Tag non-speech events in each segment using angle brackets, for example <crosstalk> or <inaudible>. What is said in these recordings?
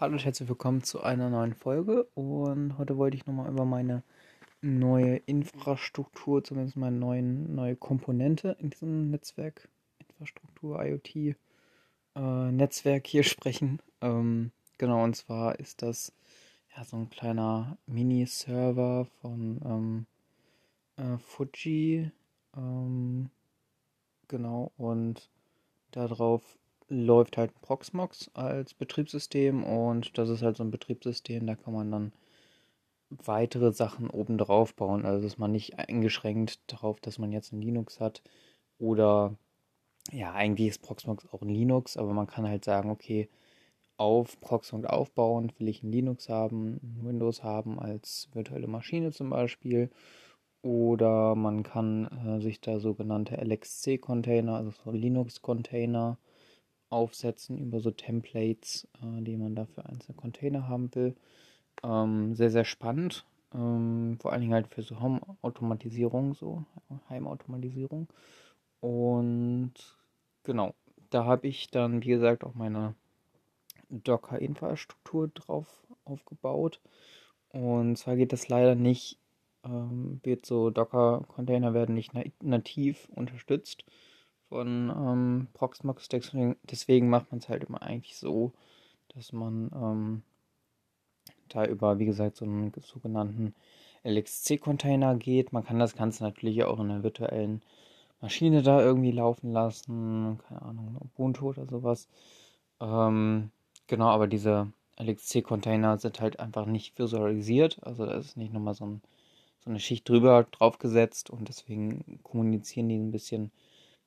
Hallo und herzlich willkommen zu einer neuen Folge und heute wollte ich nochmal über meine neue Infrastruktur, zumindest meine neuen, neue Komponente in diesem Netzwerk, Infrastruktur, IoT, äh, Netzwerk hier <laughs> sprechen. Ähm, genau, und zwar ist das ja so ein kleiner Mini-Server von ähm, äh, Fuji. Ähm, genau, und darauf läuft halt Proxmox als Betriebssystem und das ist halt so ein Betriebssystem, da kann man dann weitere Sachen oben drauf bauen. Also ist man nicht eingeschränkt darauf, dass man jetzt ein Linux hat oder ja, eigentlich ist Proxmox auch ein Linux, aber man kann halt sagen, okay, auf Proxmox aufbauen will ich ein Linux haben, ein Windows haben als virtuelle Maschine zum Beispiel. Oder man kann äh, sich da sogenannte LXC-Container, also so Linux-Container, aufsetzen über so Templates, äh, die man dafür einzelne Container haben will. Ähm, sehr, sehr spannend. Ähm, vor allen Dingen halt für so Home-Automatisierung, so Heimautomatisierung. Und genau, da habe ich dann, wie gesagt, auch meine Docker-Infrastruktur drauf aufgebaut. Und zwar geht das leider nicht, ähm, wird so Docker-Container werden nicht nativ unterstützt von ähm, Proxmox. Deswegen, deswegen macht man es halt immer eigentlich so, dass man ähm, da über, wie gesagt, so einen sogenannten LXC-Container geht. Man kann das Ganze natürlich auch in einer virtuellen Maschine da irgendwie laufen lassen. Keine Ahnung, Ubuntu oder sowas. Ähm, genau, aber diese LXC-Container sind halt einfach nicht visualisiert. Also da ist nicht nochmal so, ein, so eine Schicht drüber draufgesetzt und deswegen kommunizieren die ein bisschen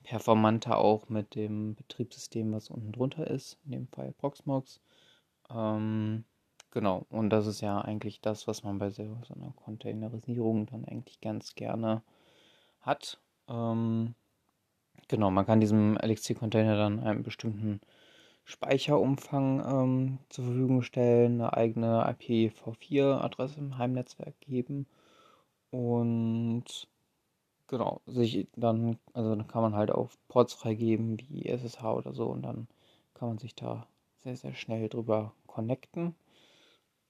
performanter auch mit dem Betriebssystem, was unten drunter ist, in dem Fall Proxmox. Ähm, genau, und das ist ja eigentlich das, was man bei so, einer Containerisierung dann eigentlich ganz gerne hat. Ähm, genau, man kann diesem LXC-Container dann einen bestimmten Speicherumfang ähm, zur Verfügung stellen, eine eigene IPv4-Adresse im Heimnetzwerk geben und genau, sich dann, also dann kann man halt auch Ports freigeben wie SSH oder so und dann kann man sich da sehr, sehr schnell drüber connecten.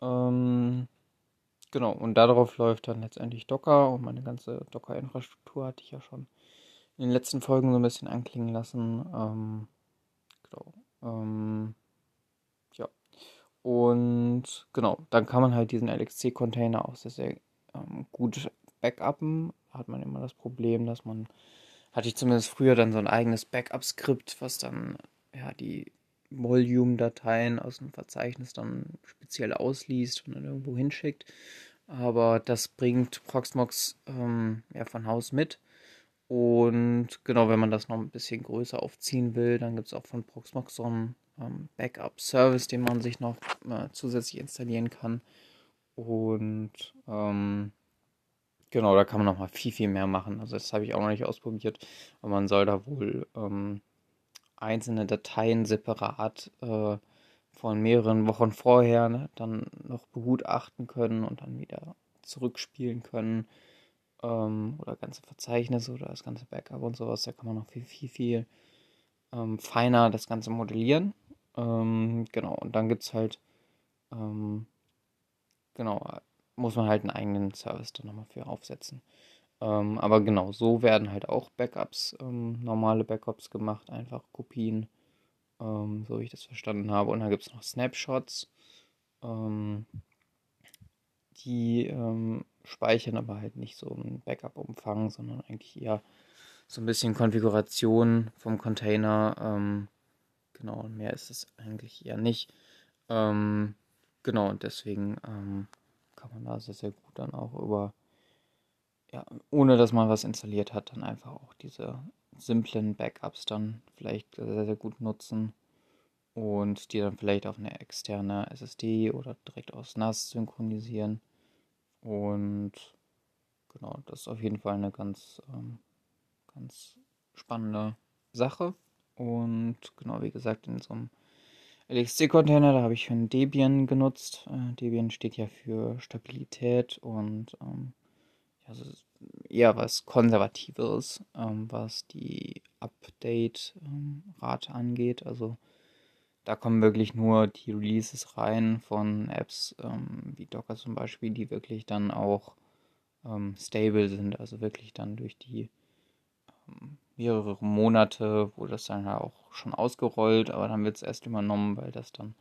Ähm, genau, und darauf läuft dann letztendlich Docker und meine ganze Docker-Infrastruktur hatte ich ja schon in den letzten Folgen so ein bisschen anklingen lassen. Ähm, genau. Ähm, ja. Und genau, dann kann man halt diesen LXC-Container auch sehr, sehr ähm, gut backuppen hat man immer das Problem, dass man, hatte ich zumindest früher dann so ein eigenes Backup-Skript, was dann ja die Volume-Dateien aus dem Verzeichnis dann speziell ausliest und dann irgendwo hinschickt. Aber das bringt Proxmox ähm, ja von Haus mit. Und genau, wenn man das noch ein bisschen größer aufziehen will, dann gibt es auch von Proxmox so einen ähm, Backup-Service, den man sich noch äh, zusätzlich installieren kann. Und ähm, Genau, da kann man noch mal viel, viel mehr machen. Also das habe ich auch noch nicht ausprobiert. Aber man soll da wohl ähm, einzelne Dateien separat äh, von mehreren Wochen vorher ne, dann noch begutachten können und dann wieder zurückspielen können. Ähm, oder ganze Verzeichnisse oder das ganze Backup und sowas. Da kann man noch viel, viel, viel ähm, feiner das Ganze modellieren. Ähm, genau, und dann gibt es halt ähm, genau muss man halt einen eigenen Service dann nochmal für aufsetzen. Ähm, aber genau, so werden halt auch Backups, ähm, normale Backups gemacht, einfach Kopien, ähm, so wie ich das verstanden habe. Und dann gibt es noch Snapshots, ähm, die ähm, speichern aber halt nicht so einen Backup-Umfang, sondern eigentlich eher so ein bisschen Konfiguration vom Container. Ähm, genau, und mehr ist es eigentlich eher nicht. genau, und deswegen kann man da sehr, sehr gut dann auch über, ja, ohne dass man was installiert hat, dann einfach auch diese simplen Backups dann vielleicht sehr, sehr gut nutzen und die dann vielleicht auf eine externe SSD oder direkt aus NAS synchronisieren. Und genau, das ist auf jeden Fall eine ganz, ähm, ganz spannende Sache. Und genau, wie gesagt, in so einem LXC-Container, da habe ich einen Debian genutzt. Äh, Debian steht ja für Stabilität und ähm, also eher was Konservatives, ähm, was die Update-Rate angeht. Also da kommen wirklich nur die Releases rein von Apps ähm, wie Docker zum Beispiel, die wirklich dann auch ähm, stable sind, also wirklich dann durch die ähm, mehrere Monate wurde das dann ja auch schon ausgerollt, aber dann wird es erst übernommen, weil das dann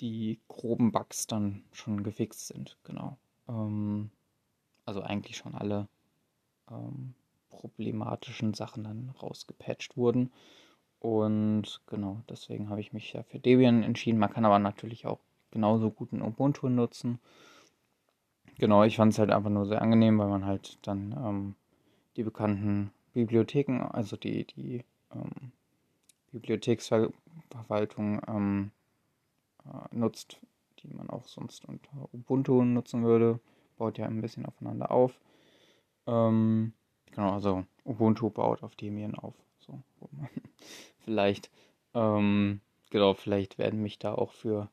die groben Bugs dann schon gefixt sind, genau. Ähm, also eigentlich schon alle ähm, problematischen Sachen dann rausgepatcht wurden. Und genau, deswegen habe ich mich ja für Debian entschieden. Man kann aber natürlich auch genauso gut ein Ubuntu nutzen. Genau, ich fand es halt einfach nur sehr angenehm, weil man halt dann ähm, die bekannten Bibliotheken, also die, die ähm, Bibliotheksverwaltung ähm, äh, nutzt, die man auch sonst unter Ubuntu nutzen würde. Baut ja ein bisschen aufeinander auf. Ähm, genau, also Ubuntu baut auf Debian auf. So, <laughs> vielleicht, ähm, genau, vielleicht werden mich da auch für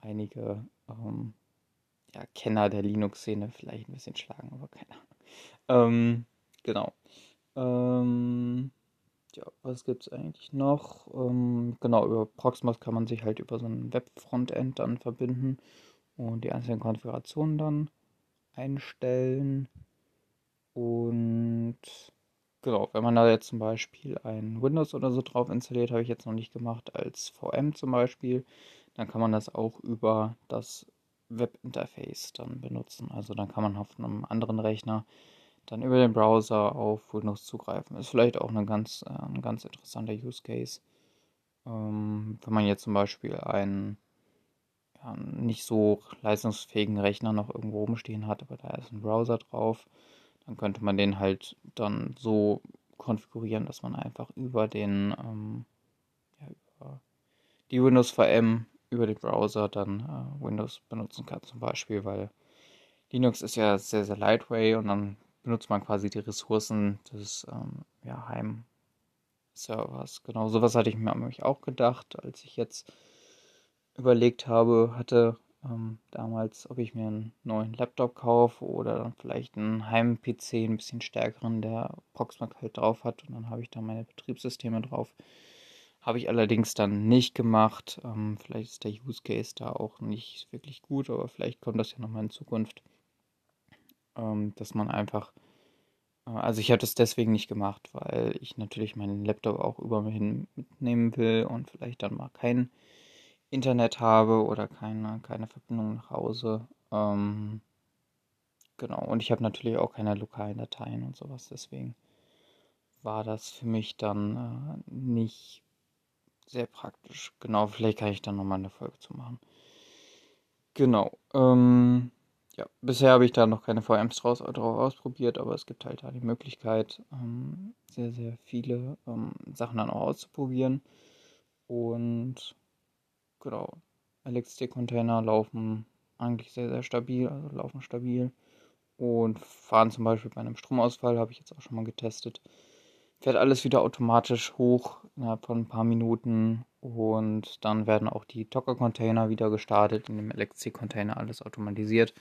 einige ähm, ja, Kenner der Linux-Szene vielleicht ein bisschen schlagen, aber keine Ahnung. Ähm, genau. Ähm, ja, was gibt es eigentlich noch? Ähm, genau, über Proxmox kann man sich halt über so ein Web-Frontend dann verbinden und die einzelnen Konfigurationen dann einstellen. Und genau, wenn man da jetzt zum Beispiel ein Windows oder so drauf installiert, habe ich jetzt noch nicht gemacht, als VM zum Beispiel, dann kann man das auch über das Webinterface dann benutzen. Also dann kann man auf einem anderen Rechner dann über den Browser auf Windows zugreifen. Ist vielleicht auch eine ganz, äh, ein ganz interessanter Use Case. Ähm, wenn man jetzt zum Beispiel einen ja, nicht so leistungsfähigen Rechner noch irgendwo rumstehen hat, aber da ist ein Browser drauf, dann könnte man den halt dann so konfigurieren, dass man einfach über den ähm, ja, über die Windows VM über den Browser dann äh, Windows benutzen kann zum Beispiel, weil Linux ist ja sehr, sehr lightweight und dann benutzt man quasi die Ressourcen des ähm, ja, Heim-Servers. Genau, sowas hatte ich mir nämlich auch gedacht, als ich jetzt überlegt habe, hatte ähm, damals, ob ich mir einen neuen Laptop kaufe oder dann vielleicht einen Heim-PC, ein bisschen stärkeren, der Proxmark halt drauf hat und dann habe ich da meine Betriebssysteme drauf. Habe ich allerdings dann nicht gemacht. Ähm, vielleicht ist der Use Case da auch nicht wirklich gut, aber vielleicht kommt das ja nochmal in Zukunft ähm, dass man einfach, äh, also ich habe das deswegen nicht gemacht, weil ich natürlich meinen Laptop auch überhin mitnehmen will und vielleicht dann mal kein Internet habe oder keine, keine Verbindung nach Hause. Ähm, genau, und ich habe natürlich auch keine lokalen Dateien und sowas, deswegen war das für mich dann äh, nicht sehr praktisch. Genau, vielleicht kann ich dann nochmal eine Folge zu machen. Genau. Ähm, ja, bisher habe ich da noch keine VMs draus, drauf ausprobiert, aber es gibt halt da die Möglichkeit, ähm, sehr, sehr viele ähm, Sachen dann auch auszuprobieren. Und genau, LXD-Container laufen eigentlich sehr, sehr stabil, also laufen stabil. Und fahren zum Beispiel bei einem Stromausfall, habe ich jetzt auch schon mal getestet. Fährt alles wieder automatisch hoch innerhalb von ein paar Minuten und dann werden auch die Docker-Container wieder gestartet, in dem LXC-Container alles automatisiert.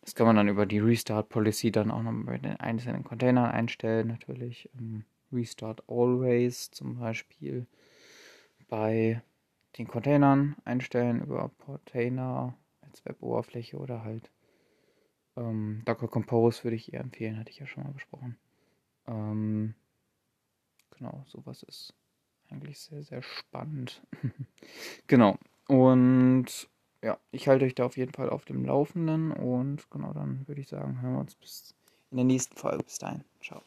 Das kann man dann über die Restart-Policy dann auch noch bei den einzelnen Containern einstellen. Natürlich ähm, Restart Always zum Beispiel bei den Containern einstellen über Container als Web-Oberfläche oder halt ähm, Docker Compose würde ich eher empfehlen, hatte ich ja schon mal besprochen. Ähm, genau, sowas ist eigentlich sehr, sehr spannend. <laughs> genau. Und ja, ich halte euch da auf jeden Fall auf dem Laufenden und genau dann würde ich sagen, hören wir uns bis in der nächsten Folge. Bis dahin. Ciao.